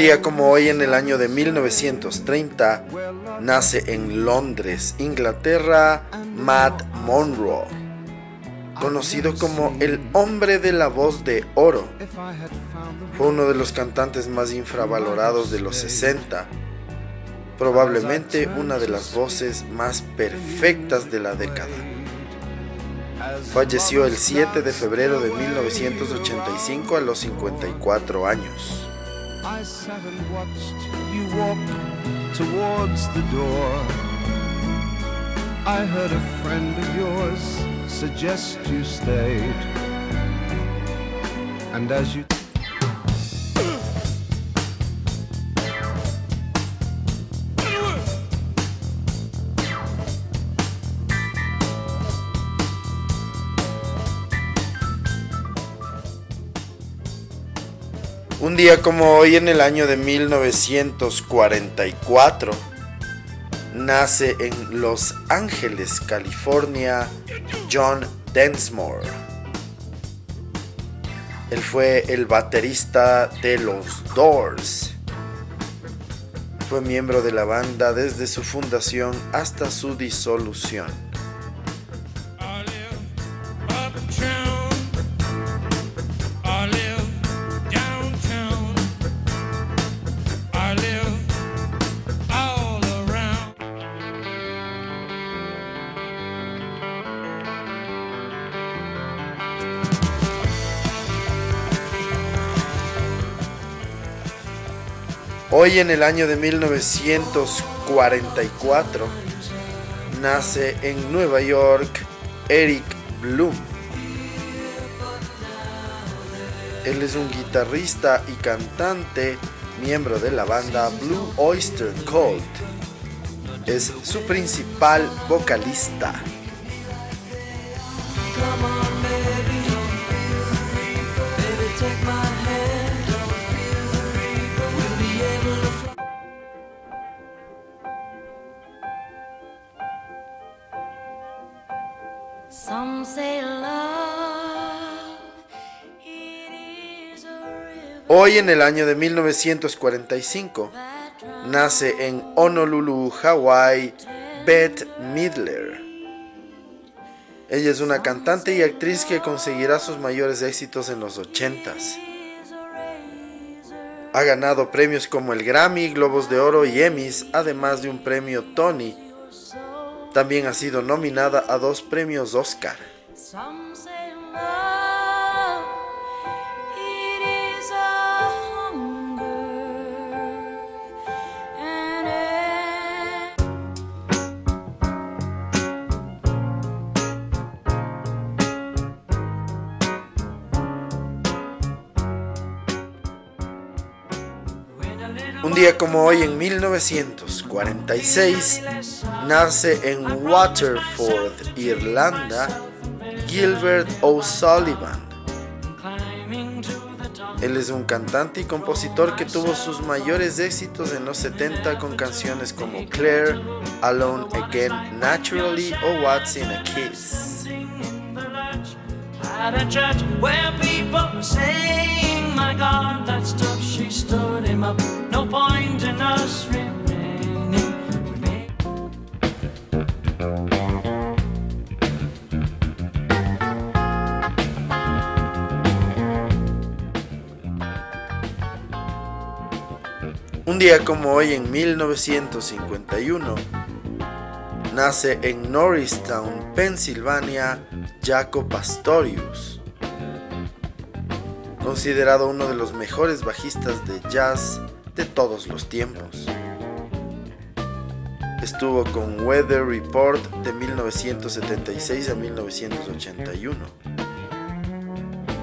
Día como hoy en el año de 1930 nace en Londres, Inglaterra, Matt Monroe, conocido como el hombre de la voz de oro. Fue uno de los cantantes más infravalorados de los 60, probablemente una de las voces más perfectas de la década. Falleció el 7 de febrero de 1985 a los 54 años. I sat and watched you walk towards the door. I heard a friend of yours suggest you stayed. And as you como hoy en el año de 1944 nace en Los Ángeles, California, John Densmore. Él fue el baterista de los Doors. Fue miembro de la banda desde su fundación hasta su disolución. Hoy en el año de 1944 nace en Nueva York Eric Bloom. Él es un guitarrista y cantante, miembro de la banda Blue Oyster Cult. Es su principal vocalista. Hoy en el año de 1945 nace en Honolulu, Hawaii, Beth Midler. Ella es una cantante y actriz que conseguirá sus mayores éxitos en los 80s. Ha ganado premios como el Grammy, Globos de Oro y Emmys, además de un premio Tony. También ha sido nominada a dos premios Oscar. Como hoy en 1946 nace en Waterford, Irlanda, Gilbert O'Sullivan. Él es un cantante y compositor que tuvo sus mayores éxitos en los 70 con canciones como Claire, Alone Again, Naturally o What's in a Kiss. Un día como hoy en 1951 nace en Norristown, Pensilvania, Jaco Pastorius considerado uno de los mejores bajistas de jazz de todos los tiempos. Estuvo con Weather Report de 1976 a 1981.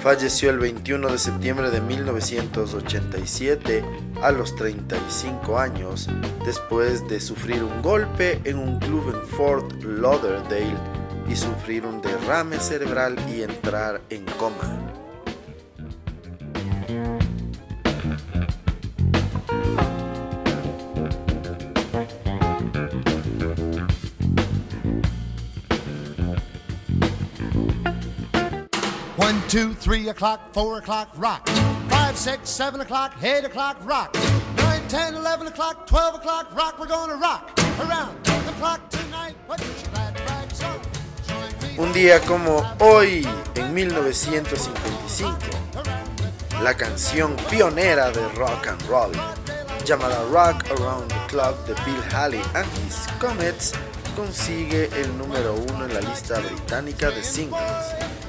Falleció el 21 de septiembre de 1987 a los 35 años después de sufrir un golpe en un club en Fort Lauderdale y sufrir un derrame cerebral y entrar en coma. Two, three o'clock, four o'clock, rock. Five, six, seven o'clock, eight o'clock, rock. Nine, ten, eleven o'clock, twelve o'clock, rock. We're gonna rock around the clock tonight. Put your glad rags on. Un día como hoy, en 1955, la canción pionera de rock and roll, llamada Rock Around the Clock de Bill Haley and His Comets, consigue el número uno en la lista británica de singles.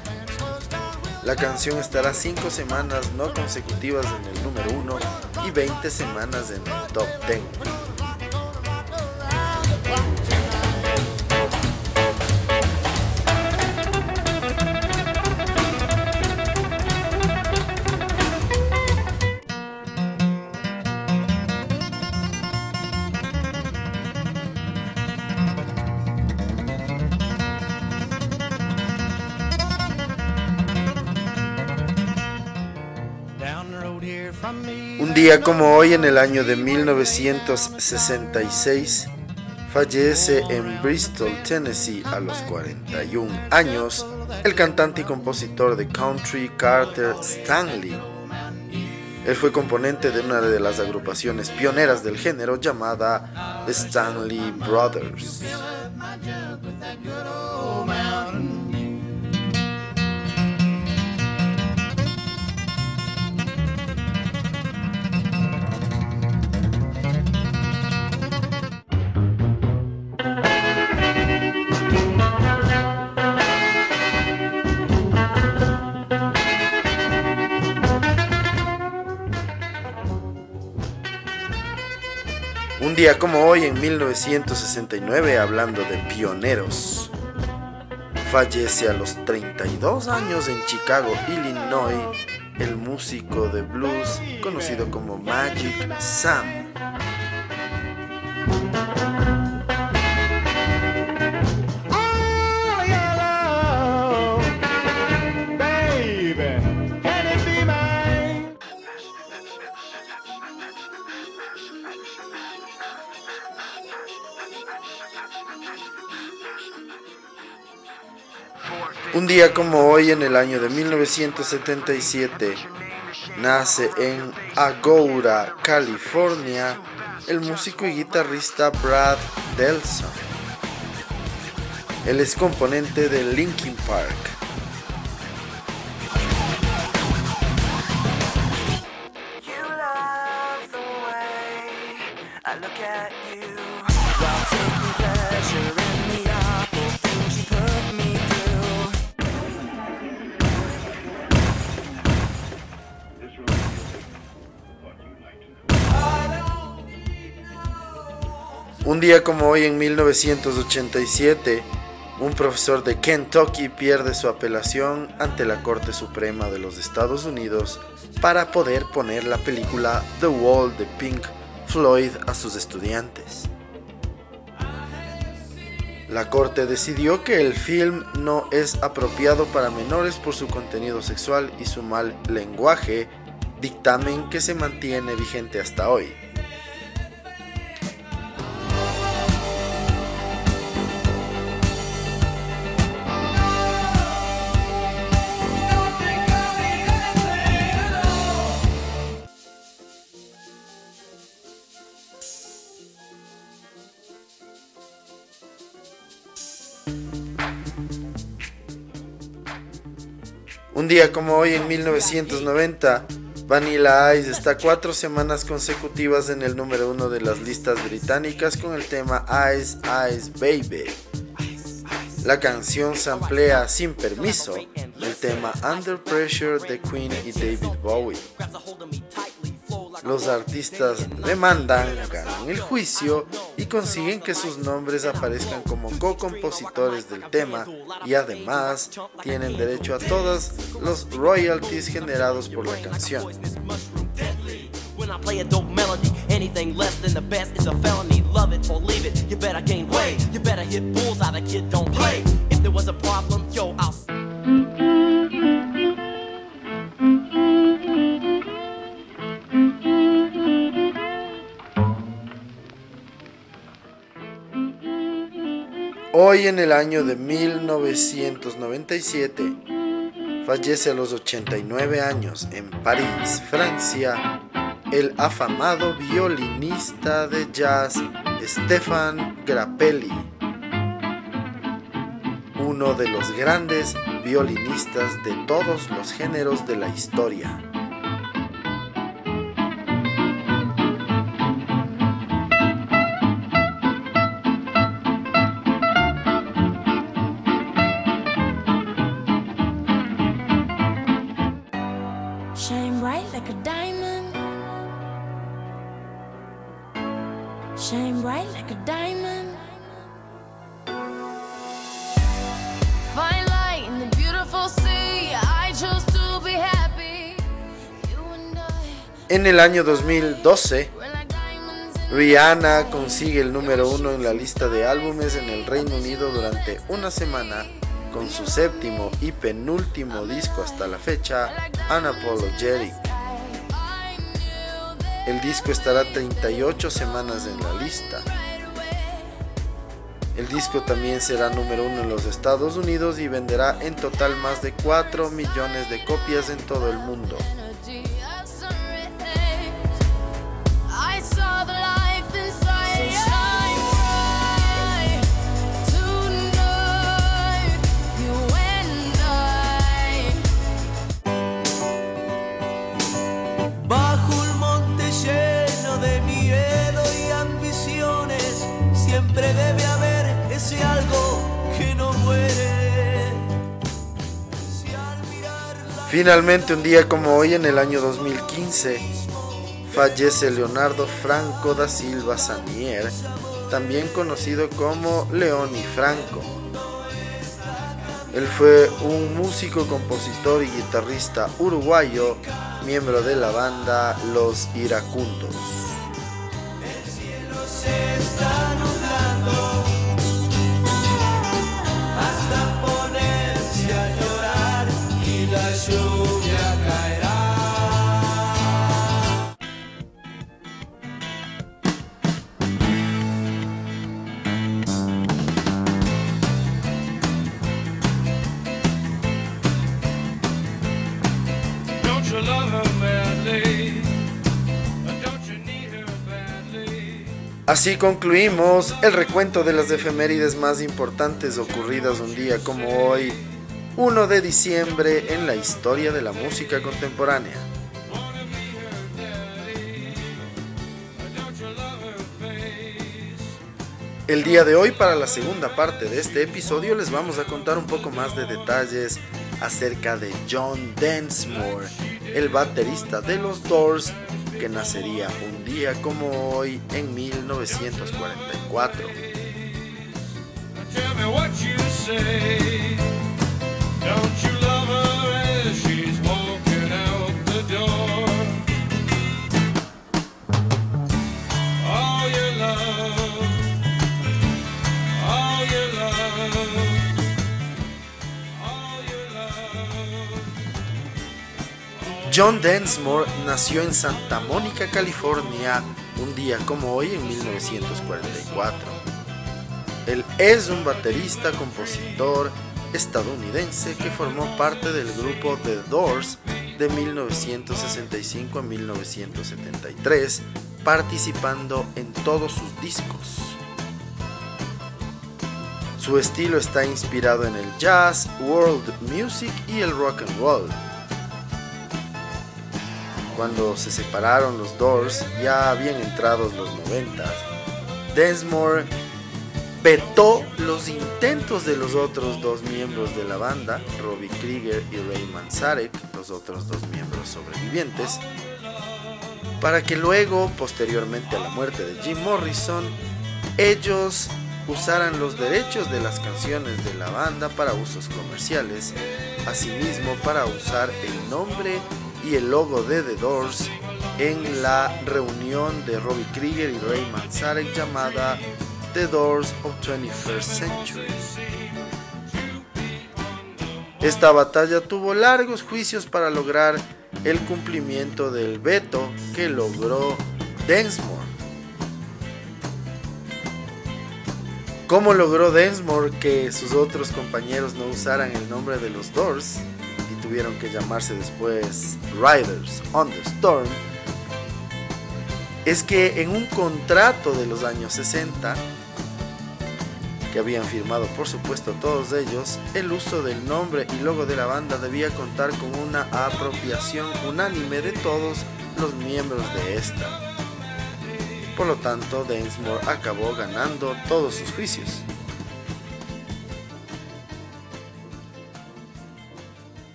La canción estará 5 semanas no consecutivas en el número 1 y 20 semanas en el top 10. Como hoy en el año de 1966, fallece en Bristol, Tennessee a los 41 años el cantante y compositor de country Carter Stanley. Él fue componente de una de las agrupaciones pioneras del género llamada Stanley Brothers. Un día como hoy, en 1969, hablando de pioneros, fallece a los 32 años en Chicago, Illinois, el músico de blues conocido como Magic Sam. Un día como hoy, en el año de 1977, nace en Agoura, California, el músico y guitarrista Brad Delson. Él es componente de Linkin Park. Un día como hoy en 1987, un profesor de Kentucky pierde su apelación ante la Corte Suprema de los Estados Unidos para poder poner la película The Wall de Pink Floyd a sus estudiantes. La Corte decidió que el film no es apropiado para menores por su contenido sexual y su mal lenguaje, dictamen que se mantiene vigente hasta hoy. Día como hoy en 1990, Vanilla Ice está cuatro semanas consecutivas en el número uno de las listas británicas con el tema Ice Ice Baby. La canción se amplía sin permiso el tema Under Pressure de Queen y David Bowie. Los artistas demandan, ganan el juicio y consiguen que sus nombres aparezcan como co-compositores del tema y además tienen derecho a todos los royalties generados por la canción. A there was a problem, yo, I'll. Hoy en el año de 1997 fallece a los 89 años en París, Francia, el afamado violinista de jazz Stefan Grappelli, uno de los grandes violinistas de todos los géneros de la historia. En el año 2012, Rihanna consigue el número uno en la lista de álbumes en el Reino Unido durante una semana con su séptimo y penúltimo disco hasta la fecha, Unapologetic. El disco estará 38 semanas en la lista. El disco también será número uno en los Estados Unidos y venderá en total más de 4 millones de copias en todo el mundo. Finalmente, un día como hoy, en el año 2015, fallece Leonardo Franco da Silva Sanier, también conocido como Leoni Franco. Él fue un músico, compositor y guitarrista uruguayo, miembro de la banda Los Iracundos. Así concluimos el recuento de las efemérides más importantes ocurridas un día como hoy, 1 de diciembre en la historia de la música contemporánea. El día de hoy, para la segunda parte de este episodio, les vamos a contar un poco más de detalles acerca de John Densmore, el baterista de los Doors, que nacería un día como hoy en 1944. John Densmore nació en Santa Mónica, California, un día como hoy en 1944. Él es un baterista, compositor estadounidense que formó parte del grupo The Doors de 1965 a 1973, participando en todos sus discos. Su estilo está inspirado en el jazz, world music y el rock and roll cuando se separaron los Doors, ya habían entrado los 90, Densmore vetó los intentos de los otros dos miembros de la banda, Robbie Krieger y Ray Manzarek, los otros dos miembros sobrevivientes, para que luego, posteriormente a la muerte de Jim Morrison, ellos usaran los derechos de las canciones de la banda para usos comerciales, asimismo para usar el nombre y el logo de The Doors en la reunión de Robbie Krieger y Ray Manzarek llamada The Doors of 21st Century. Esta batalla tuvo largos juicios para lograr el cumplimiento del veto que logró Densmore. ¿Cómo logró Densmore que sus otros compañeros no usaran el nombre de los Doors tuvieron que llamarse después Riders on the Storm? Es que en un contrato de los años 60, que habían firmado por supuesto todos ellos, el uso del nombre y logo de la banda debía contar con una apropiación unánime de todos los miembros de esta. Por lo tanto, Densmore acabó ganando todos sus juicios.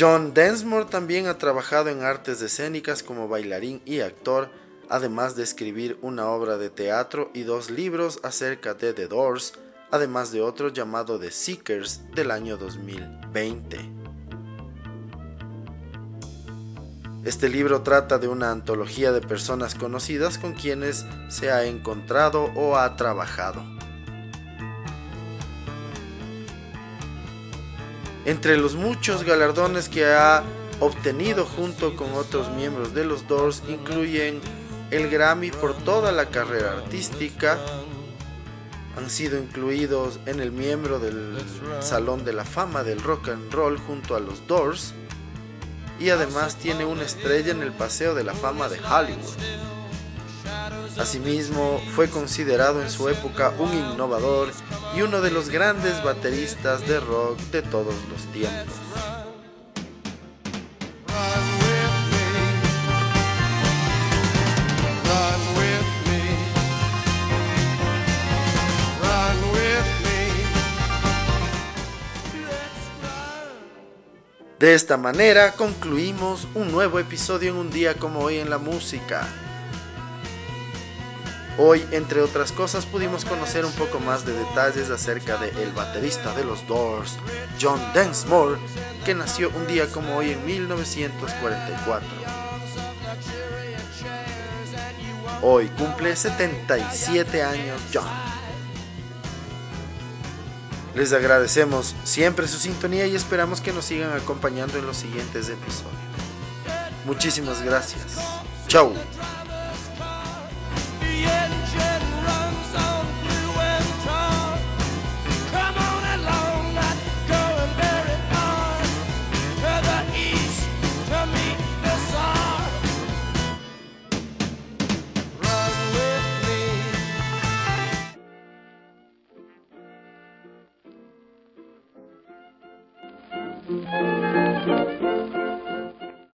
John Densmore también ha trabajado en artes escénicas como bailarín y actor, además de escribir una obra de teatro y dos libros acerca de The Doors, además de otro llamado The Seekers del año 2020. Este libro trata de una antología de personas conocidas con quienes se ha encontrado o ha trabajado. Entre los muchos galardones que ha obtenido junto con otros miembros de los Doors incluyen el Grammy por toda la carrera artística, han sido incluidos en el miembro del Salón de la Fama del Rock and Roll junto a los Doors y además tiene una estrella en el Paseo de la Fama de Hollywood. Asimismo, fue considerado en su época un innovador y uno de los grandes bateristas de rock de todos los tiempos. De esta manera concluimos un nuevo episodio en un día como hoy en la música. Hoy, entre otras cosas, pudimos conocer un poco más de detalles acerca de el baterista de los Doors, John Densmore, que nació un día como hoy en 1944. Hoy cumple 77 años John. Les agradecemos siempre su sintonía y esperamos que nos sigan acompañando en los siguientes episodios. Muchísimas gracias. Chau.